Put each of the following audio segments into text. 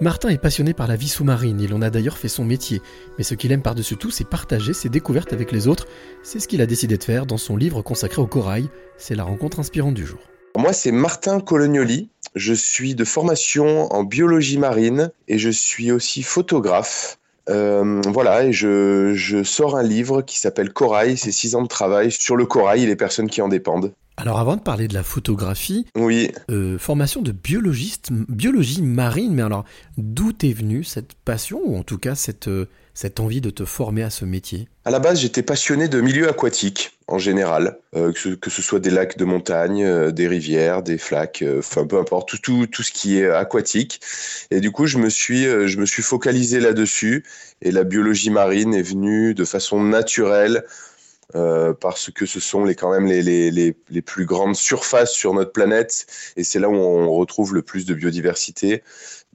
Martin est passionné par la vie sous-marine, il en a d'ailleurs fait son métier, mais ce qu'il aime par-dessus tout, c'est partager ses découvertes avec les autres. C'est ce qu'il a décidé de faire dans son livre consacré au corail. C'est la rencontre inspirante du jour. Moi, c'est Martin Colognoli. Je suis de formation en biologie marine et je suis aussi photographe. Euh, voilà, et je, je, sors un livre qui s'appelle Corail, c'est six ans de travail sur le corail et les personnes qui en dépendent. Alors avant de parler de la photographie, oui. Euh, formation de biologiste, biologie marine, mais alors d'où est venue cette passion ou en tout cas cette, euh, cette envie de te former à ce métier? À la base, j'étais passionné de milieux aquatiques en général, euh, que, ce, que, ce, soit des lacs de montagne, euh, des rivières, des flaques, enfin peu importe, tout, tout, tout, ce qui est aquatique. Et du coup, je me suis, je me suis focalisé là-dessus et la biologie marine est venue de façon naturelle euh, parce que ce sont les, quand même les, les, les, plus grandes surfaces sur notre planète et c'est là où on retrouve le plus de biodiversité.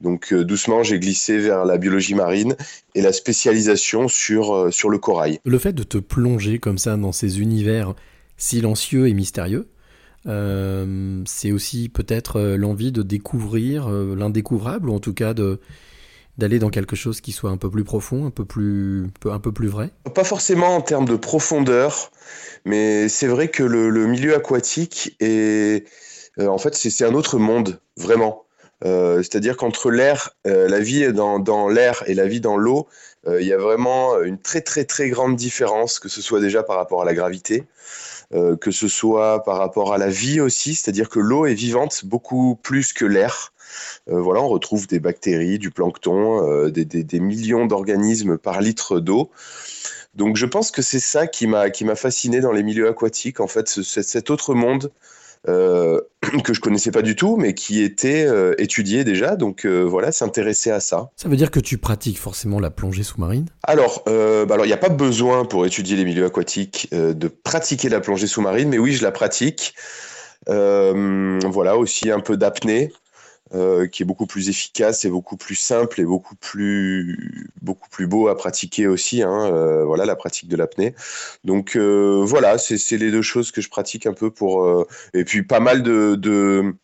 Donc euh, doucement, j'ai glissé vers la biologie marine et la spécialisation sur, euh, sur le corail. Le fait de te plonger comme ça dans ces univers silencieux et mystérieux, c'est aussi peut-être l'envie de découvrir l'indécouvrable ou en tout cas de d'aller dans quelque chose qui soit un peu plus profond, un peu plus, un peu plus vrai? Pas forcément en termes de profondeur, mais c'est vrai que le, milieu aquatique est, euh, en fait, c'est un autre monde, vraiment. Euh, C'est-à-dire qu'entre l'air, euh, la vie dans, dans l'air et la vie dans l'eau, il y a vraiment une très très très grande différence, que ce soit déjà par rapport à la gravité, que ce soit par rapport à la vie aussi, c'est-à-dire que l'eau est vivante beaucoup plus que l'air. Euh, voilà, on retrouve des bactéries, du plancton, euh, des, des, des, millions d'organismes par litre d'eau. Donc je pense que c'est ça qui m'a qui m'a fasciné dans les milieux aquatiques, en fait, ce, cet autre monde euh, que je connaissais pas du tout, mais qui était euh, étudié déjà. Donc euh, voilà, s'intéresser à ça. Ça veut dire que tu pratiques forcément la plongée sous-marine? Alors, bah alors il n'y a pas besoin pour étudier les milieux aquatiques de pratiquer la plongée sous-marine, mais oui, je la pratique. voilà, aussi un peu d'apnée. Euh, qui est beaucoup plus efficace et beaucoup plus simple et beaucoup plus beaucoup plus beau à pratiquer aussi. Hein, euh, voilà la pratique de l'apnée. Donc euh, voilà, c'est les deux choses que je pratique un peu pour et puis pas mal de, de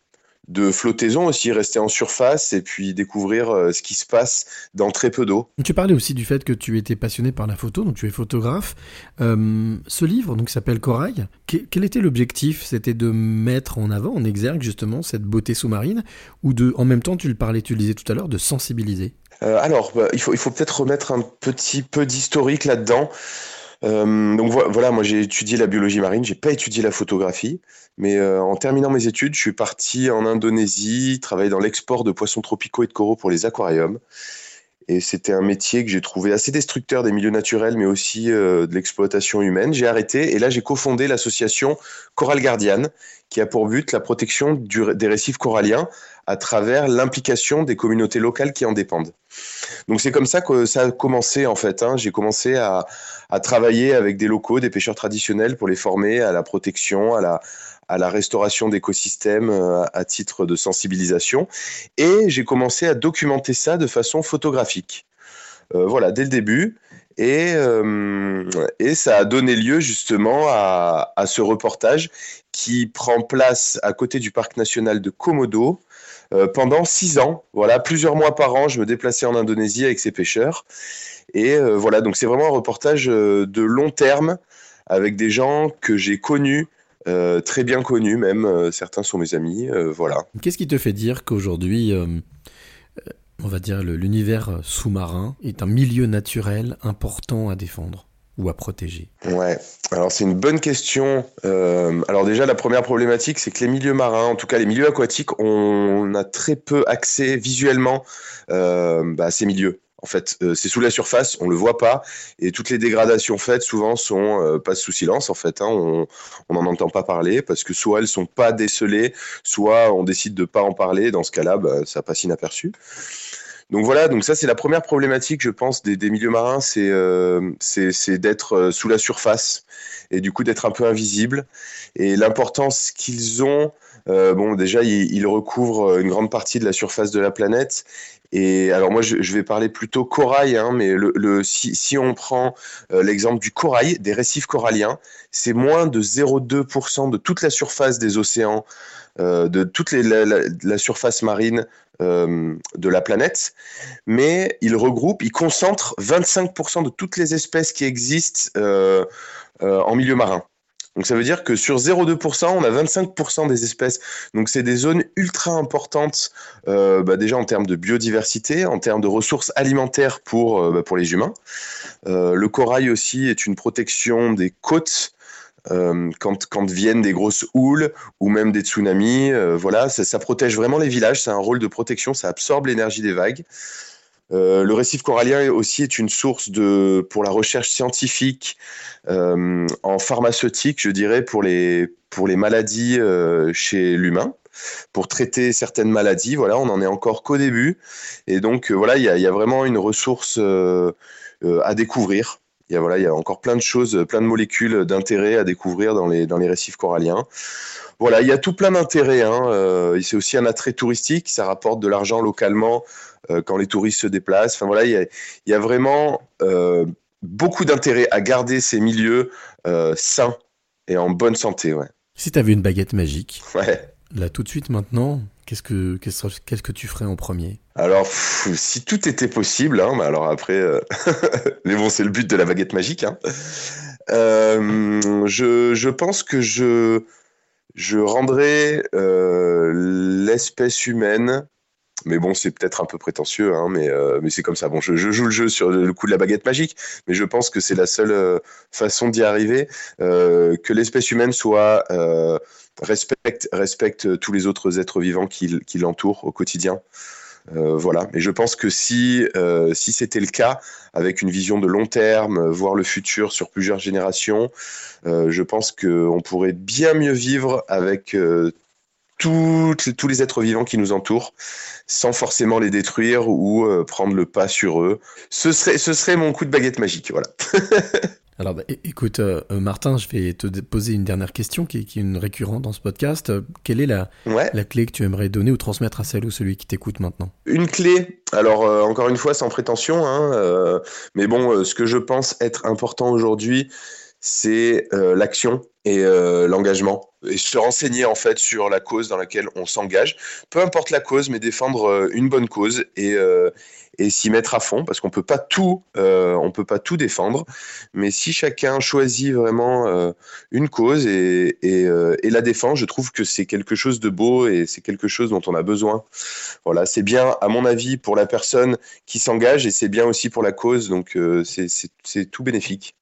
de flottaison aussi, rester en surface et puis découvrir euh, ce qui se passe dans très peu d'eau. Tu parlais aussi du fait que tu étais passionné par la photo, donc tu es photographe. Euh, ce livre, donc s'appelle Corail. Quel était l'objectif? C'était de mettre en avant, en exergue justement cette beauté sous-marine, ou de, en même temps, tu le parlais, tu le disais tout à l'heure, de sensibiliser? Euh, alors, bah, il faut, il faut peut-être remettre un petit peu d'historique là-dedans. Euh, donc voilà, moi j'ai étudié la biologie marine, j'ai pas étudié la photographie, mais euh, en terminant mes études, je suis parti en Indonésie, travailler dans l'export de poissons tropicaux et de coraux pour les aquariums. Et c'était un métier que j'ai trouvé assez destructeur des milieux naturels, mais aussi euh, de l'exploitation humaine. J'ai arrêté et là j'ai cofondé l'association Coral Guardian, qui a pour but la protection des récifs coralliens à travers l'implication des communautés locales qui en dépendent. Donc c'est comme ça que ça a commencé en fait. Hein. J'ai commencé à, travailler avec des locaux, des pêcheurs traditionnels pour les former à la protection, à la, à la restauration d'écosystèmes euh, à titre de sensibilisation. Et j'ai commencé à documenter ça de façon photographique. Euh, voilà, dès le début. Et, euh, et, ça a donné lieu justement à, ce reportage qui prend place à côté du parc national de Komodo pendant six ans. Voilà, plusieurs mois par an, je me déplaçais en Indonésie avec ces pêcheurs. Et voilà, donc c'est vraiment un reportage de long terme avec des gens que j'ai connus. Euh, très bien connus même, euh, certains sont mes amis, euh, voilà. Qu'est-ce qui te fait dire qu'aujourd'hui, on va dire l'univers sous-marin est un milieu naturel important à défendre ou à protéger? Ouais, alors c'est une bonne question. Euh, alors déjà, la première problématique, c'est que les milieux marins, en tout cas les milieux aquatiques, on a très peu accès visuellement euh, bah, à ces milieux. En fait, euh, c'est sous la surface, on le voit pas, et toutes les dégradations faites souvent euh, passent sous silence. En fait, hein, on n'en entend pas parler parce que soit elles sont pas décelées, soit on décide de pas en parler. Dans ce cas-là, bah, ça passe inaperçu. Donc voilà, donc ça c'est la première problématique, je pense, des, milieux marins, c'est euh, d'être sous la surface et du coup d'être un peu invisible. Et l'importance qu'ils ont, euh, bon déjà ils, ils, recouvrent une grande partie de la surface de la planète. Et alors moi je, vais parler plutôt corail, hein, mais le, si, si on prend euh, l'exemple du corail, des récifs coralliens, c'est moins de 0,2% de toute la surface des océans de toute la, surface marine de la planète, mais il regroupe, il concentre 25% de toutes les espèces qui existent en milieu marin. Donc ça veut dire que sur 0,2%, on a 25% des espèces. Donc c'est des zones ultra importantes, euh, bah, déjà en termes de biodiversité, en termes de ressources alimentaires pour, euh, bah, pour les humains. Euh, le corail aussi est une protection des côtes. quand, quand viennent des grosses houles ou même des tsunamis, voilà, ça, ça, protège vraiment les villages. C'est un rôle de protection, ça absorbe l'énergie des vagues. Euh, le récif corallien aussi est une source de, pour la recherche scientifique euh, en pharmaceutique, je dirais, pour les, pour les maladies euh, chez l'humain pour traiter certaines maladies. Voilà, on n'en est encore qu'au début. Et donc, voilà, il y, y a, vraiment une ressource à découvrir. Il y, a, voilà, il y a encore plein de choses, plein de molécules d'intérêt à découvrir dans les, dans les récifs coralliens. Voilà, il y a tout plein d'intérêts. Hein. c'est aussi un attrait touristique, ça rapporte de l'argent localement euh, quand les touristes se déplacent. Enfin voilà, il y a, vraiment euh, beaucoup d'intérêt à garder ces milieux euh, sains et en bonne santé. Ouais. Si tu avais une baguette magique, ouais. là tout de suite maintenant, qu'est-ce que, tu ferais en premier? Alors, si tout était possible, hein, bah alors après, mais bon, c'est le but de la baguette magique. Hein. je, je, pense que je, je rendrais l'espèce humaine mais bon, c'est peut-être un peu prétentieux, hein, mais, euh, mais c'est comme ça. Bon, je, joue le jeu sur le coup de la baguette magique, mais je pense que c'est la seule euh, façon d'y arriver, euh, que l'espèce humaine soit respecte, respecte tous les autres êtres vivants qui, qui l'entourent au quotidien. voilà. Et je pense que si, si c'était le cas, avec une vision de long terme, voir le futur sur plusieurs générations, je pense qu'on pourrait bien mieux vivre avec tous les êtres vivants qui nous entourent sans forcément les détruire ou euh, prendre le pas sur eux. Ce serait, ce serait mon coup de baguette magique, voilà. Alors bah, écoute, euh, euh, Martin, je vais te poser une dernière question qui, est une récurrente dans ce podcast. Quelle est la, la clé que tu aimerais donner ou transmettre à celle ou celui qui t'écoute maintenant? Une clé, alors encore une fois sans prétention, hein, mais bon, ce que je pense être important aujourd'hui, c'est l'action et l'engagement et se renseigner en fait sur la cause dans laquelle on s'engage. Peu importe la cause, mais défendre euh, une bonne cause et, euh, et s'y mettre à fond, parce qu'on peut euh, peut pas tout défendre. Mais si chacun choisit vraiment euh, une cause et, et, euh, et, la défend, je trouve que c'est quelque chose de beau et c'est quelque chose dont on a besoin. Voilà, c'est bien à mon avis pour la personne qui s'engage et c'est bien aussi pour la cause. Donc c'est tout bénéfique.